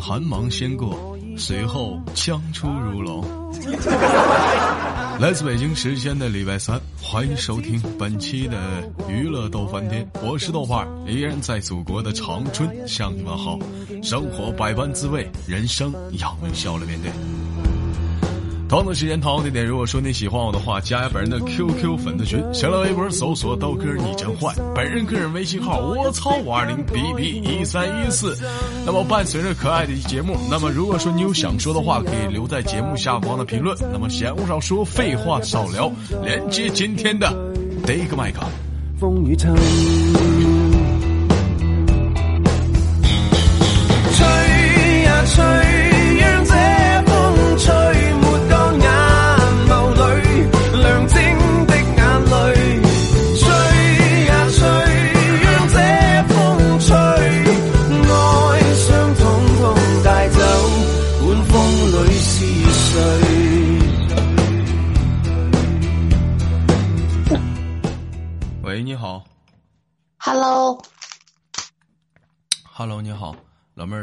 寒芒先过，随后枪出如龙。来自北京时间的礼拜三，欢迎收听本期的娱乐逗翻天，我是豆瓣，依然在祖国的长春向你们好。生活百般滋味，人生要微笑来面对。同样的时间，同样的地点。如果说你喜欢我的话，加本人的 QQ 粉丝群，新浪微博搜索“刀哥你真坏”，本人个人微信号我操五二零 bb 一三一四。那么伴随着可爱的节目，那么如果说你有想说的话，可以留在节目下方的评论。那么闲话少说，废话少聊，连接今天的第一个麦克。风雨吹呀吹。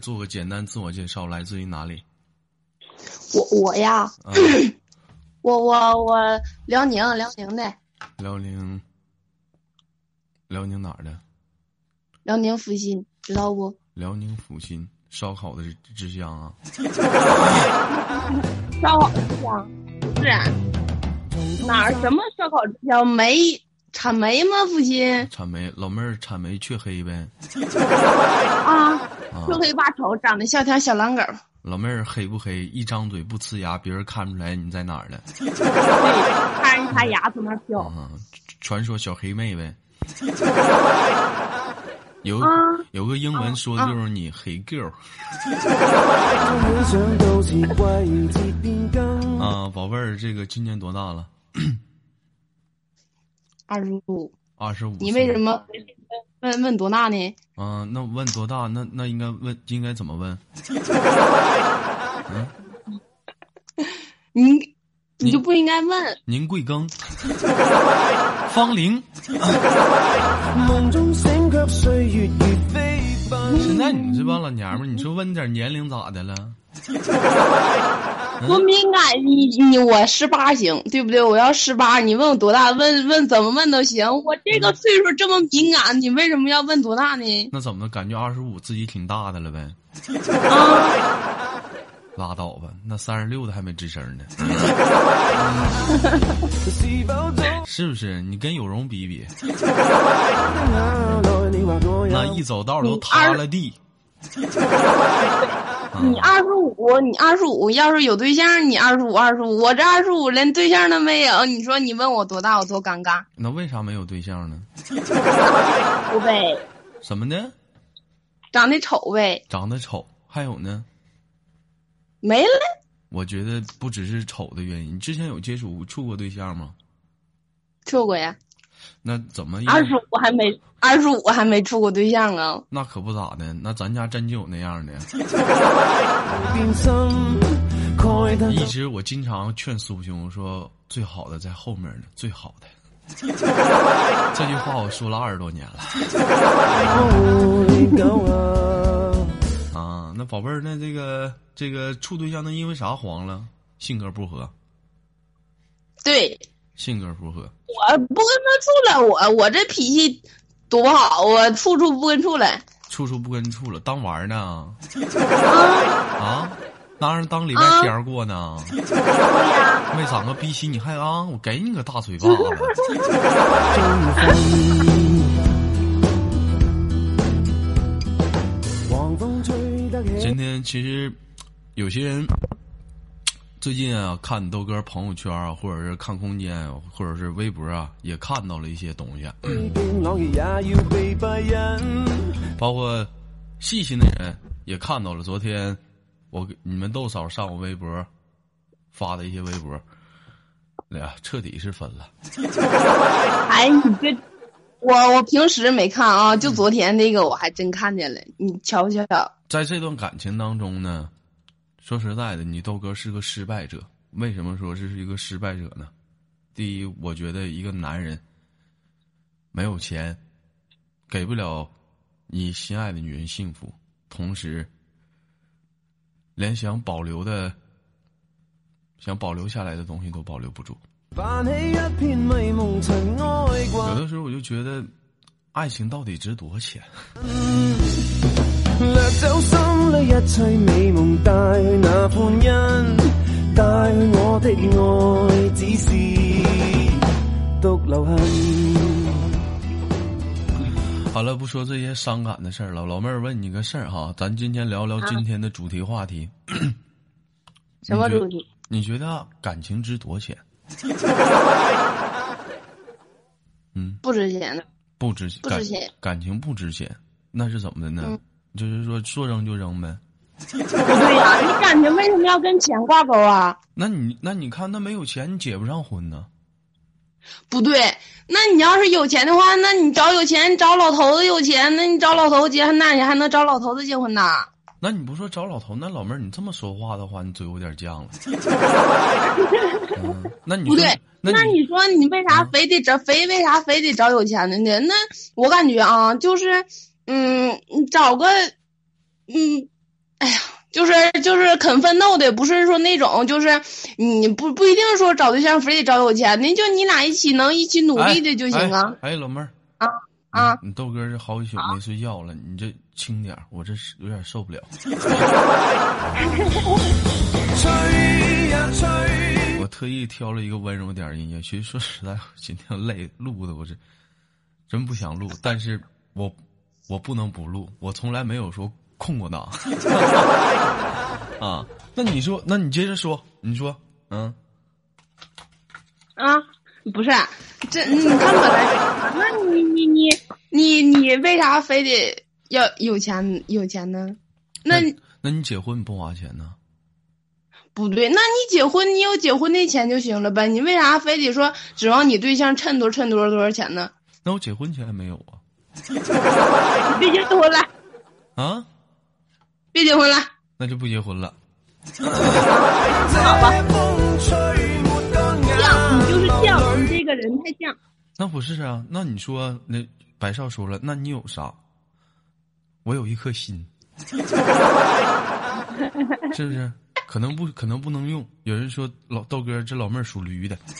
做个简单自我介绍，来自于哪里？我我呀，我我我辽宁辽宁的。辽宁，辽宁哪儿的？辽宁阜新，知道不？辽宁阜新，烧烤的之乡啊。烧烤之乡，不是哪儿？什么烧烤之乡？煤。产煤吗？阜新产煤，老妹儿产煤却黑呗。啊，黢黑把丑，长得像条小狼狗。老妹儿黑不黑？一张嘴不呲牙，别人看不出来你在哪儿呢。对，看人他牙从那飘。传说小黑妹呗。有有个英文说的就是你黑 girl。啊，宝贝儿，这个今年多大了？二十五，二十五。你为什么问问多大呢？嗯，那问多大？那那应该问，应该怎么问？嗯，你你就不应该问。您贵庚？芳龄？现在你这帮老娘们，你说问点年龄咋的了？多敏感，你你我十八行，对不对？我要十八，你问我多大？问问怎么问都行。我这个岁数这么敏感，你为什么要问多大呢？那怎么感觉二十五自己挺大的了呗？啊，拉倒吧，那三十六的还没吱声呢。是不是？你跟有容比比，那一走道都塌了地。你二十五，你二十五，要是有对象，你二十五，二十五，我这二十五连对象都没有，你说你问我多大，我多尴尬。那为啥没有对象呢？不呗。什么呢？长得丑呗。长得丑，还有呢？没了。我觉得不只是丑的原因，你之前有接触处过对象吗？处过呀。那怎么？二十五还没，二十五还没处过对象啊？那可不咋的，那咱家真就有那样的。一直我经常劝苏兄说，最好的在后面呢，最好的。这句话我说了二十多年了。啊，那宝贝儿，那这个这个处对象，那因为啥黄了？性格不合。对。性格如何，我不跟他处了。我我这脾气多不好啊，处处不跟处了。处处不跟处了，当玩呢？啊啊！拿人当礼拜天过呢？没长个逼心，你还啊？我给你个大嘴巴子！今天其实有些人。最近啊，看豆哥朋友圈啊，或者是看空间，或者是微博啊，也看到了一些东西。包括细心的人也看到了。昨天我你们豆嫂上我微博发的一些微博，哎呀，彻底是分了。哎，你这我我平时没看啊，就昨天那个我还真看见了。你瞧瞧，在这段感情当中呢。说实在的，你豆哥是个失败者。为什么说这是一个失败者呢？第一，我觉得一个男人没有钱，给不了你心爱的女人幸福，同时连想保留的、想保留下来的东西都保留不住。有的时候我就觉得，爱情到底值多少钱？掠走心里一切美夢，帶去那歡欣，帶去我的愛，只是獨留痕。好了，不说这些伤感的事儿了。老妹儿问你个事儿哈，咱今天聊聊今天的主题话题。什么主题？你觉得感情值多少 钱？嗯，不值钱的，不值感不值钱感情不值钱，那是怎么的呢？嗯就是说说扔就扔呗。不对呀、你感情为什么要跟钱挂钩啊？那你那你看，那没有钱你结不上婚呢？不对，那你要是有钱的话，那你找有钱，找老头子有钱，那你找老头子结婚，那你还能找老头子结婚呢？那你不说找老头，那老妹儿你这么说话的话，你嘴有点犟了。嗯，那你说不对，那那你说你为啥嗯非得找非为啥非得找有钱的呢？那我感觉啊，就是嗯，你找个嗯，哎呀，就是就是肯奋斗的，不是说那种就是你不不一定说找对象非得找有钱的，就你俩一起能一起努力的就行啊哎。哎，老妹儿啊啊！你豆哥这好几宿没睡觉了，你这轻点儿我这是有点受不了。我特意挑了一个温柔点儿音乐，其实说实在，今天累录的我是真不想录，但是我我不能不录，我从来没有说空过档 啊。那你说，那你接着说，你说，嗯，啊，不是，这你看本来，那你你你你你为啥非得要有钱有钱呢？那那那你结婚不花钱呢？不对，那你结婚你有结婚的钱就行了呗，你为啥非得说指望你对象趁多趁多少多少钱呢？那我结婚钱还没有啊？你别结婚了，啊，别结婚了，那就不结婚了。好吧，風吹沒乾犟，你就是眼犟，你这个人太犟。那不是啊？那你说，那白少说了，那你有啥？我有一颗心，是不是？可能不可能不能用。有人说老豆哥这老妹儿属驴的，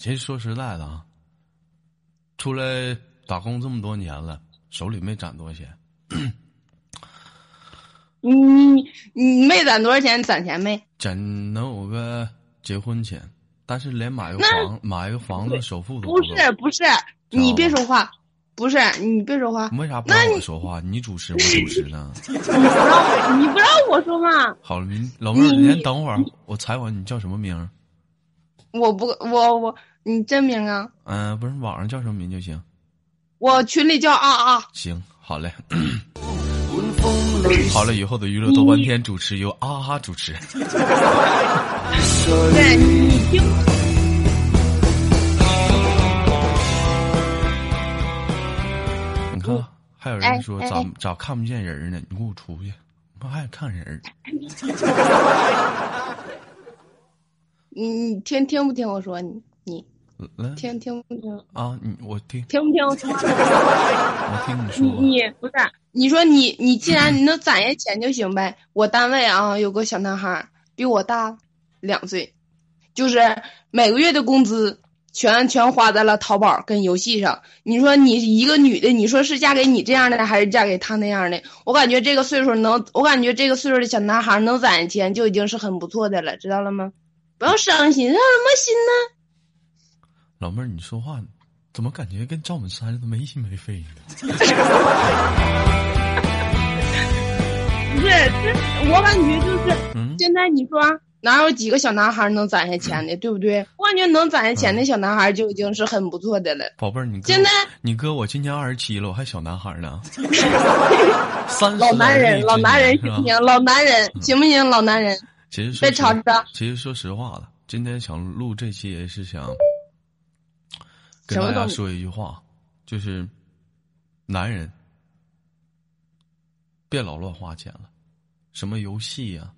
其实说实在的啊，出来打工这么多年了，手里没攒多少钱。你你你没攒多少钱，攒钱没？攒能有个结婚钱，但是連買個那房買個房子首付都不是不是，你别说话，不是你别说话，为啥不让我说话？你主持，我主持呢？你不让我你不让我说嘛？好了，您老妹儿，你先等会儿，我采访你叫什么名儿？我不我我你真名啊？嗯、不是网上叫什么名就行。我群里叫啊啊，行，好嘞，好了，以后的娱乐多半天主持由啊哈主持。对你你听，你看，还有人说咋咋看不见人呢？你给我出去！我还看人。你你听听不听我说？你你来听听不听？啊，你我听，听不听 我听你你说。你不是你说你你既然你能攒下钱就行呗。我单位啊有个小男孩儿比我大两岁，就是每个月的工资全全花在了淘宝跟游戏上。你说你一个女的，你说是嫁给你这样的还是嫁给他那样的？我感觉这个岁数能，我感觉这个岁数的小男孩能攒下钱就已经是很不错的了，知道了吗？不要伤心，伤什么心呢？老妹儿，你说话怎么感觉跟赵本山似的没心没肺的？不是，这我感觉就是。嗯，现在你说哪有几个小男孩能攒下钱的，对不对？我感觉能攒下钱的小男孩就已经是很不错的了。宝贝儿，你哥现在你哥我今年二十七了，我还小男孩呢。三十老男人，老男人行不行？老男人行不行？老男人，其实说实别吵着。其实说实话了，今天想录这期也是想跟大家说一句话，就是男人别老乱花钱了，什么游戏呀、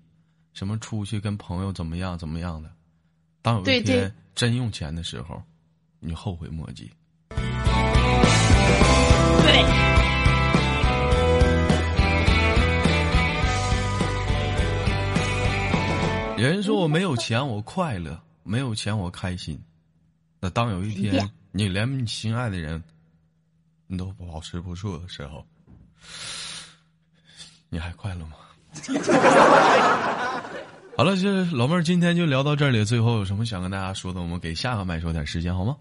什么出去跟朋友怎么样怎么样的，当有一天真用钱的时候，你后悔莫及。对，有人说我没有钱我快乐，没有钱我开心。那当有一天 呀你连你心爱的人，你都保持不住的时候，你还快乐吗？好了，这老妹儿今天就聊到这里。最后有什么想跟大家说的，我们给下个麦说点时间好吗？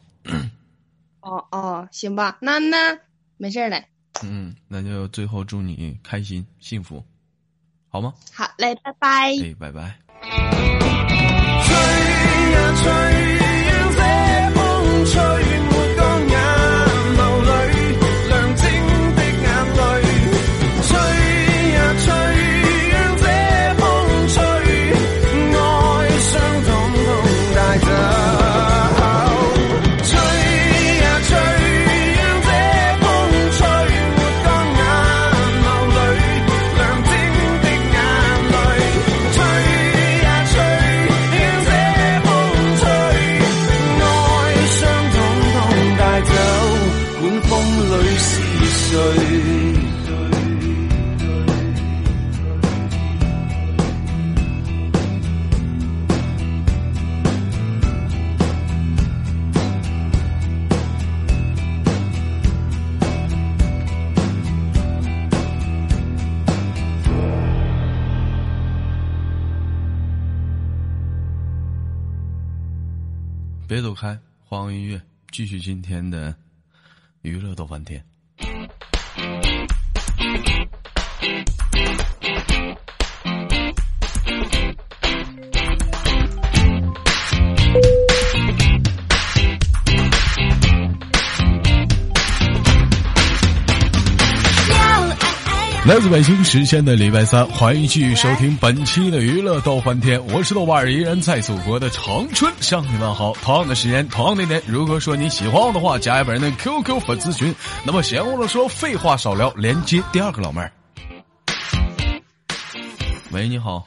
哦哦，行吧，那那没事儿嘞。嗯，那就最后祝你开心幸福，好吗？好嘞，拜拜。哎，拜拜。吹呀吹，别走开，欢迎音乐，继续今天的娱乐逗翻天。来自北京时间的礼拜三，欢迎继续收听本期的娱乐逗翻天，我是豆瓣儿，依然在祖国的长春向你们好。同样的时间，同样的点，如果说你喜欢我的话，加一本人的 QQ 粉丝群。那么闲话少说，废话少聊，连接第二个老妹儿。喂，你好，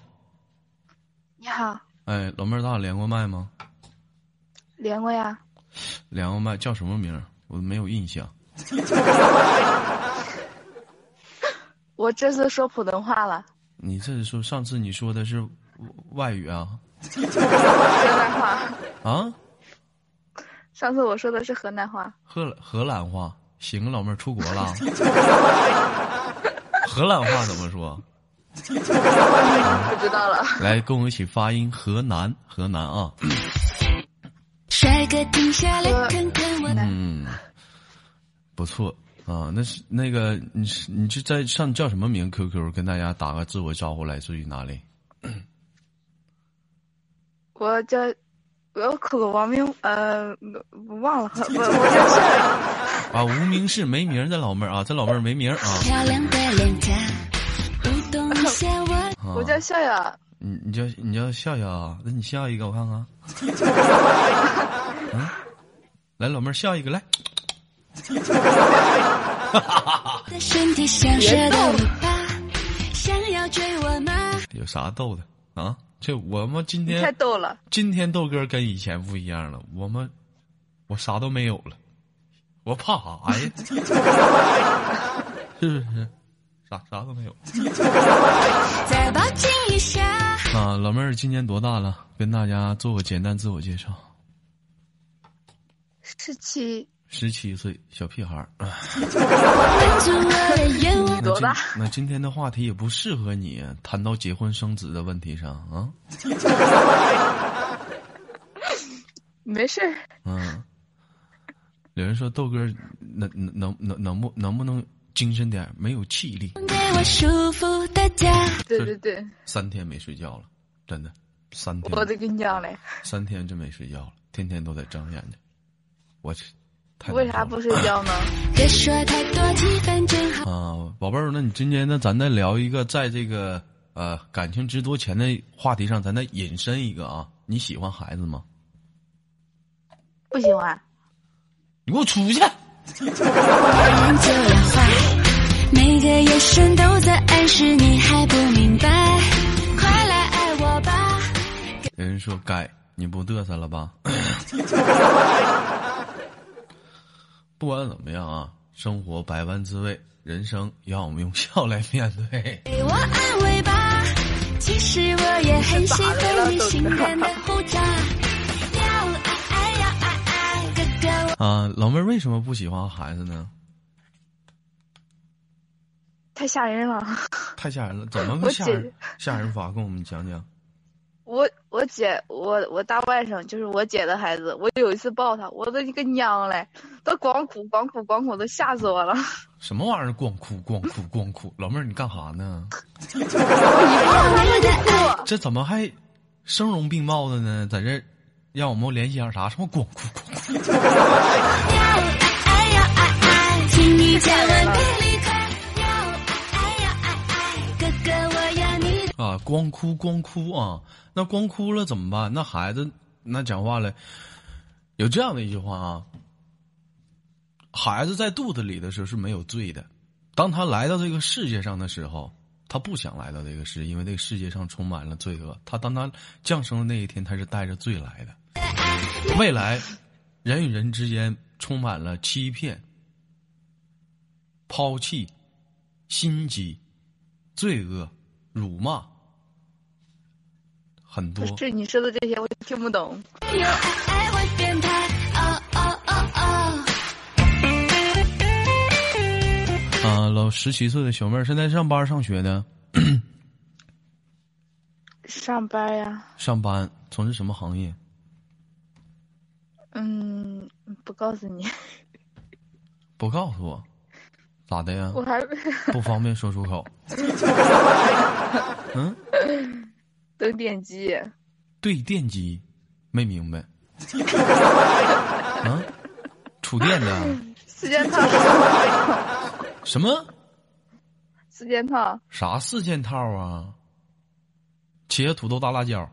你好，哎，老妹儿，咱俩连过麦吗？连过呀？连过麦，叫什么名儿？我没有印象。我这次说普通话了，你这是说上次你说的是外语啊？河南话。啊？上次我说的是河南话，荷荷兰话，行，老妹儿出国了。荷兰话怎么说？不知道了。来，跟我一起发音河南，河南啊。帅哥停下来看看我，嗯，不错啊。那是那个，你是你是在上叫什么名？QQ 跟大家打个自我招呼，来自于哪里？我叫我口个网名，呃，我忘了，我，我叫笑笑。啊，无名氏没名儿的老妹儿啊，这老妹儿没名啊。漂亮的脸颊，舞动下我。啊我叫笑笑，你你叫你叫笑笑啊？那你笑一个我看看。嗯，来，老妹儿笑一个来。的身体像蛇的尾巴，想要追我吗？有啥逗的啊？这我们今天太天逗了。今天豆哥跟以前不一样了，我们我啥都没有了，我怕啥呀？是不是？啥啥都没有 再抱紧一下，啊！老妹儿今年多大了？跟大家做个简单自我介绍。十七，十七岁，小屁孩儿。那今多大那今天的话题也不适合你谈到结婚生子的问题上啊。没事儿。嗯，有人说豆哥能能能能能不能不能精神点？没有气力，对对对，三天没睡觉了，真的，三天我都跟你讲嘞，三天真没睡觉了，天天都在睁眼睛。我去，为啥不睡觉呢？别说太多，气氛正好。啊，宝贝儿，那你今天呢？咱再聊一个，在这个呃感情值多钱的话题上，咱再引申一个啊。你喜欢孩子吗？不喜欢。你给我出去！每个眼神都在暗示你还不明白，快来爱我吧。有人说该你不嘚瑟了吧？不管怎么样啊，生活百般滋味，人生要我们用笑来面对。给我安慰吧，其实我也很喜欢你性感的胡渣。要爱爱要爱爱，哥哥我。啊，老妹儿为什么不喜欢孩子呢？太吓人了。太吓人了，怎么个吓人 吓人法？跟我们讲讲。我我姐我我大外甥就是我姐的孩子，我有一次抱他，我的一个娘嘞，都光哭光哭光哭，都吓死我了。什么玩意儿？光哭光哭光哭！老妹儿，你干哈呢？这怎么还声容并茂的呢？在这儿让我们联系上啥？什么光哭光哭？啊，光哭光哭啊！那光哭了怎么办？那孩子那讲话了，有这样的一句话啊：孩子在肚子里的时候是没有罪的，当他来到这个世界上的时候，他不想来到这个世界，因为这个世界上充满了罪恶。他当他降生的那一天，他是带着罪来的。未来，人与人之间充满了欺骗、抛弃、心机、罪恶、辱骂。很多可是你说的这些我听不懂。有爱爱会变态。哦哦哦哦。啊，老十七岁的小妹儿，现在上班上学呢？上班呀，上班从事什么行业？嗯，不告诉你，不告诉我，咋的呀？我还不方便说出口。嗯，等电机。对电机，没明白。啊，触电的 四件套，什么四件套，啥四件套啊？茄子、土豆、大辣椒。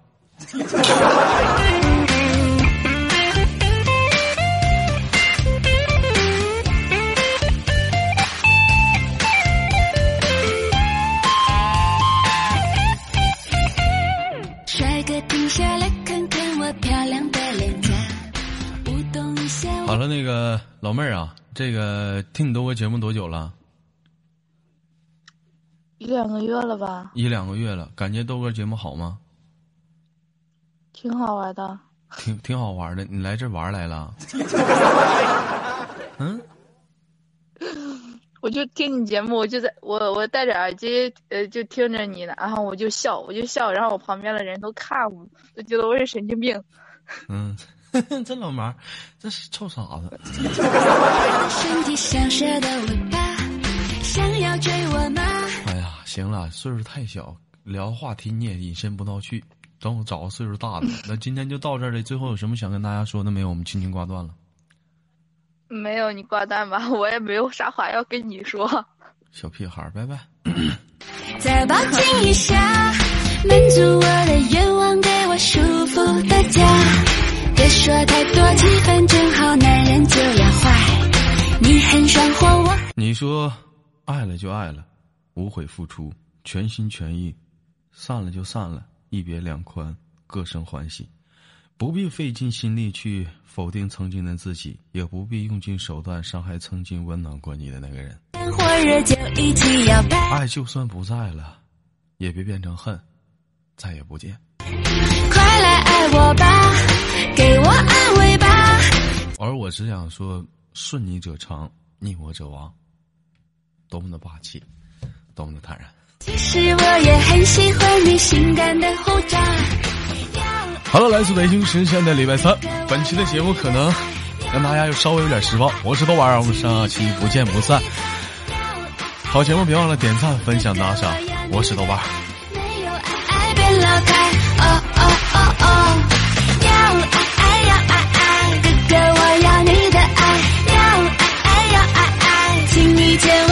老妹儿啊，这个听你多播节目多久了？一两个月了吧，一两个月了，感觉豆哥节目好吗？挺好玩的。挺挺好玩的，你来这玩来了？嗯，我就听你节目，我就在我我戴着耳机，呃，就听着你的，然后我就笑，我就笑，然后我旁边的人都看我，都觉得我是神经病。嗯，这老妈，这是臭傻子。身体像蛇的尾巴，想要追我吗？哎呀，行了，岁数太小，聊话题你也引申不到去。等我找个岁数大的。那今天就到这儿了。最后有什么想跟大家说的没有？我们轻轻挂断了。没有你挂断吧，我也没有啥话要跟你说。小屁孩儿，拜拜。再抱紧一下，满足我的愿望，给我舒服的家。别说太多，气氛正好，男人就要坏。你很爽活，我你说爱了就爱了，无悔付出，全心全意；散了就散了，一别两宽，各生欢喜。不必费尽心力去否定曾经的自己，也不必用尽手段伤害曾经温暖过你的那个人。火热就一起摇摆。爱就算不在了，也别变成恨，再也不见。快来爱我吧，给我安慰吧。而我只想说，顺你者昌，逆我者亡。多么的霸气，多么的坦然。其实我也很喜欢你性感的胡渣。好了，来自北京时间的礼拜三，本期的节目可能让大家又稍微有点失望。我是豆瓣儿，我们下期不见不散。好节目别忘了点赞、分享、打赏。我是豆瓣儿。没有爱爱别老开，爱，